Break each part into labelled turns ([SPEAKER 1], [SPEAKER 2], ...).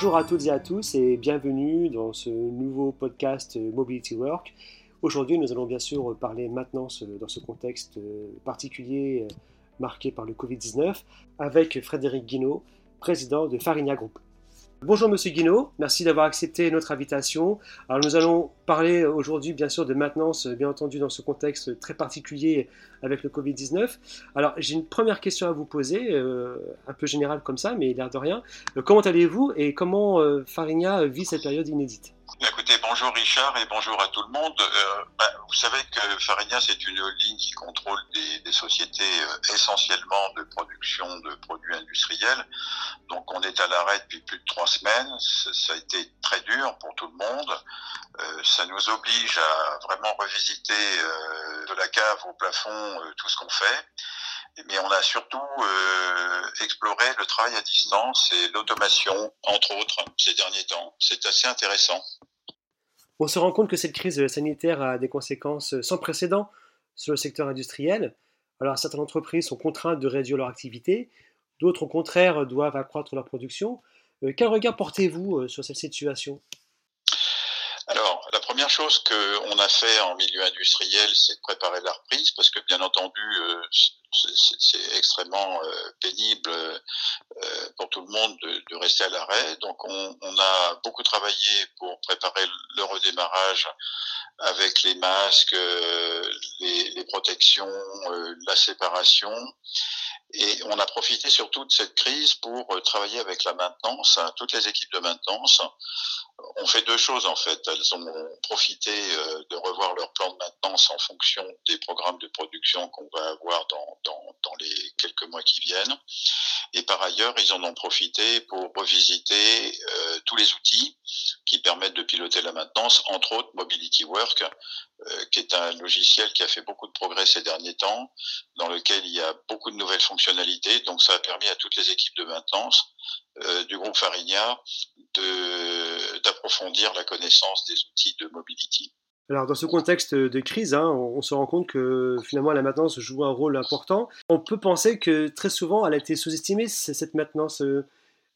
[SPEAKER 1] Bonjour à toutes et à tous et bienvenue dans ce nouveau podcast Mobility Work. Aujourd'hui, nous allons bien sûr parler maintenance dans ce contexte particulier marqué par le Covid-19 avec Frédéric Guinaud, président de Farinia Group. Bonjour Monsieur Guinaud, merci d'avoir accepté notre invitation. Alors nous allons parler aujourd'hui bien sûr de maintenance, bien entendu dans ce contexte très particulier avec le Covid-19. Alors j'ai une première question à vous poser, euh, un peu générale comme ça, mais l'air de rien. Euh, comment allez-vous et comment euh, vit cette période inédite?
[SPEAKER 2] Écoutez, bonjour Richard et bonjour à tout le monde. Bah, vous savez que Farinia, c'est une ligne qui contrôle des, sociétés essentiellement de production de produits industriels. Donc on est à l'arrêt depuis plus de trois semaines. Ça a été très dur pour tout le monde. Euh, ça nous oblige à vraiment revisiter euh, de la cave au plafond euh, tout ce qu'on fait. Mais on a surtout exploré le travail à distance et l'automation, entre autres, ces derniers temps. C'est assez intéressant.
[SPEAKER 1] On se rend compte que cette crise sanitaire a des conséquences sans précédent sur le secteur industriel. Alors certaines entreprises sont contraintes de réduire leur activité, D'autres, au contraire, doivent accroître leur production. Euh, quel regard portez-vous euh, sur cette situation?
[SPEAKER 2] Première chose qu'on a fait en milieu industriel, c'est de préparer la reprise, parce que bien entendu, euh, c'est extrêmement pénible pour tout le monde de, rester à l'arrêt. Donc, on, a beaucoup travaillé pour préparer le redémarrage avec les masques, les protections, la séparation. Et on a profité surtout de cette crise pour euh, travailler avec la maintenance, hein, toutes les équipes de maintenance. On fait deux choses en fait. Elles ont profité euh, de revoir leur plan de maintenance en fonction des programmes de production qu'on va avoir dans, dans, les quelques mois qui viennent. Et par ailleurs, ils en ont profité pour revisiter euh, tous les outils qui permettent de piloter la maintenance, entre autres Mobility Work, qui est un logiciel qui a fait beaucoup de progrès ces derniers temps, dans lequel il y a beaucoup de nouvelles fonctionnalités. Donc ça a permis à toutes les équipes de maintenance euh, du groupe Farinia d'approfondir la connaissance des outils de mobility.
[SPEAKER 1] Alors dans ce contexte de crise, hein, on, se rend compte que finalement la maintenance joue un rôle important. On peut penser que très souvent elle a été sous-estimée cette maintenance.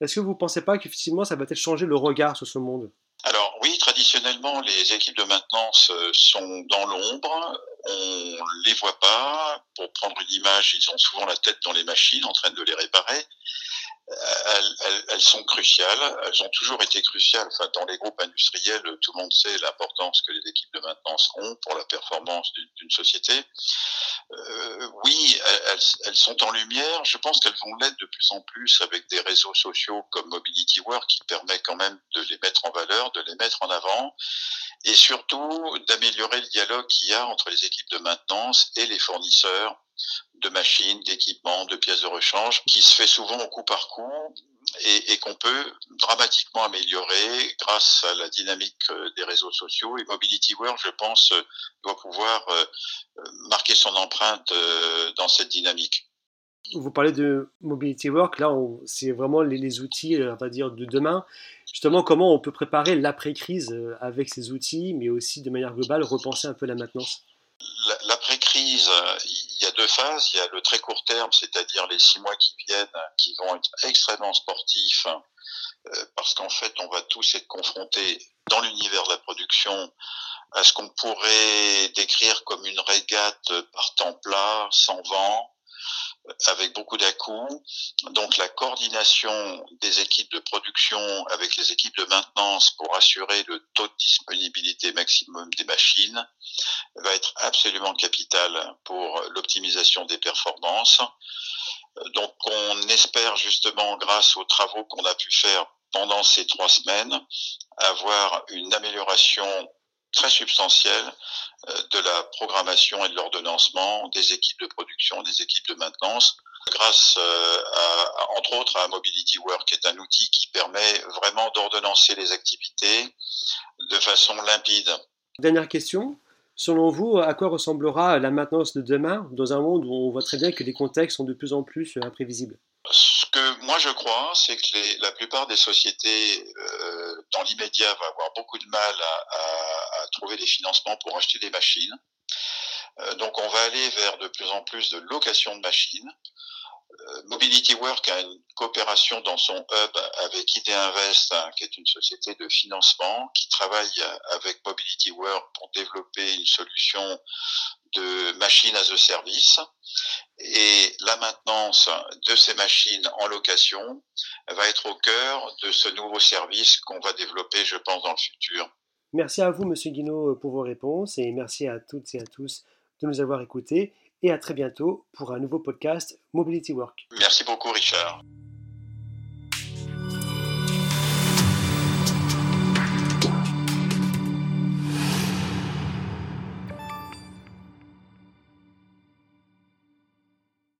[SPEAKER 1] Est-ce que vous ne pensez pas qu'effectivement ça va peut-être changer le regard sur ce monde?
[SPEAKER 2] Alors oui, traditionnellement, les équipes de maintenance euh, sont dans l'ombre. On les voit pas. Pour prendre une image, ils ont souvent la tête dans les machines en train de les réparer. Elles, sont cruciales, elles ont toujours été cruciales. Enfin, dans les groupes industriels, tout le monde sait l'importance que les équipes de maintenance ont pour la performance d'une société. Euh, oui, elles, elles, sont en lumière. Je pense qu'elles vont l'être de plus en plus avec des réseaux sociaux comme Mobility Work qui permet quand même de les mettre en valeur, de les mettre en avant et surtout d'améliorer le dialogue qu'il y a entre les équipes de maintenance et les fournisseurs de machines, d'équipements, de pièces de rechange, qui se fait souvent au coup par coup et, qu'on peut dramatiquement améliorer grâce à la dynamique euh, des réseaux sociaux. Et Mobility World, je pense, euh, doit pouvoir euh, marquer son empreinte dans cette dynamique.
[SPEAKER 1] Vous parlez de Mobility Work, là, c'est vraiment les, les, outils, on va dire, de demain. Justement, comment on peut préparer l'après-crise avec ces outils, mais aussi de manière globale, repenser un peu la maintenance?
[SPEAKER 2] L'après-crise, il y a deux phases. Il y a le très court terme, c'est-à-dire les six mois qui viennent, qui vont être extrêmement sportifs, euh, parce qu'en fait, on va tous être confrontés dans l'univers de la production à ce qu'on pourrait décrire comme une régate par temps plat, sans vent, avec beaucoup dà Donc la coordination des équipes de production avec les équipes de maintenance pour assurer le taux de disponibilité maximum des machines va être absolument capitale pour l'optimisation des performances. Donc on espère justement grâce aux travaux qu'on a pu faire pendant ces trois semaines avoir une amélioration très substantielle euh, de la programmation et de l'ordonnancement des équipes de production, des équipes de maintenance, grâce euh, à, entre autres à Mobility Work, qui est un outil qui permet vraiment d'ordonnancer les activités de façon limpide.
[SPEAKER 1] Dernière question. Selon vous, à quoi ressemblera la maintenance de demain dans un monde où on voit très bien que les contextes sont de plus en plus imprévisibles?
[SPEAKER 2] Ce que moi je crois, c'est que les, la plupart des sociétés euh, dans l'immédiat vont avoir beaucoup de mal à, trouver des financements pour acheter des machines. Euh, donc on va aller vers de plus en plus de location de machines. Mobility Work a une coopération dans son hub avec ID Invest, hein, qui est une société de financement qui travaille avec Mobility Work pour développer une solution de machines as a service. Et la maintenance de ces machines en location va être au cœur de ce nouveau service qu'on va développer, je pense, dans le futur.
[SPEAKER 1] Merci à vous, Monsieur Guinaud, pour vos réponses et merci à toutes et à tous de nous avoir écoutés et à très bientôt pour un nouveau podcast Mobility Work.
[SPEAKER 2] Merci beaucoup, Richard.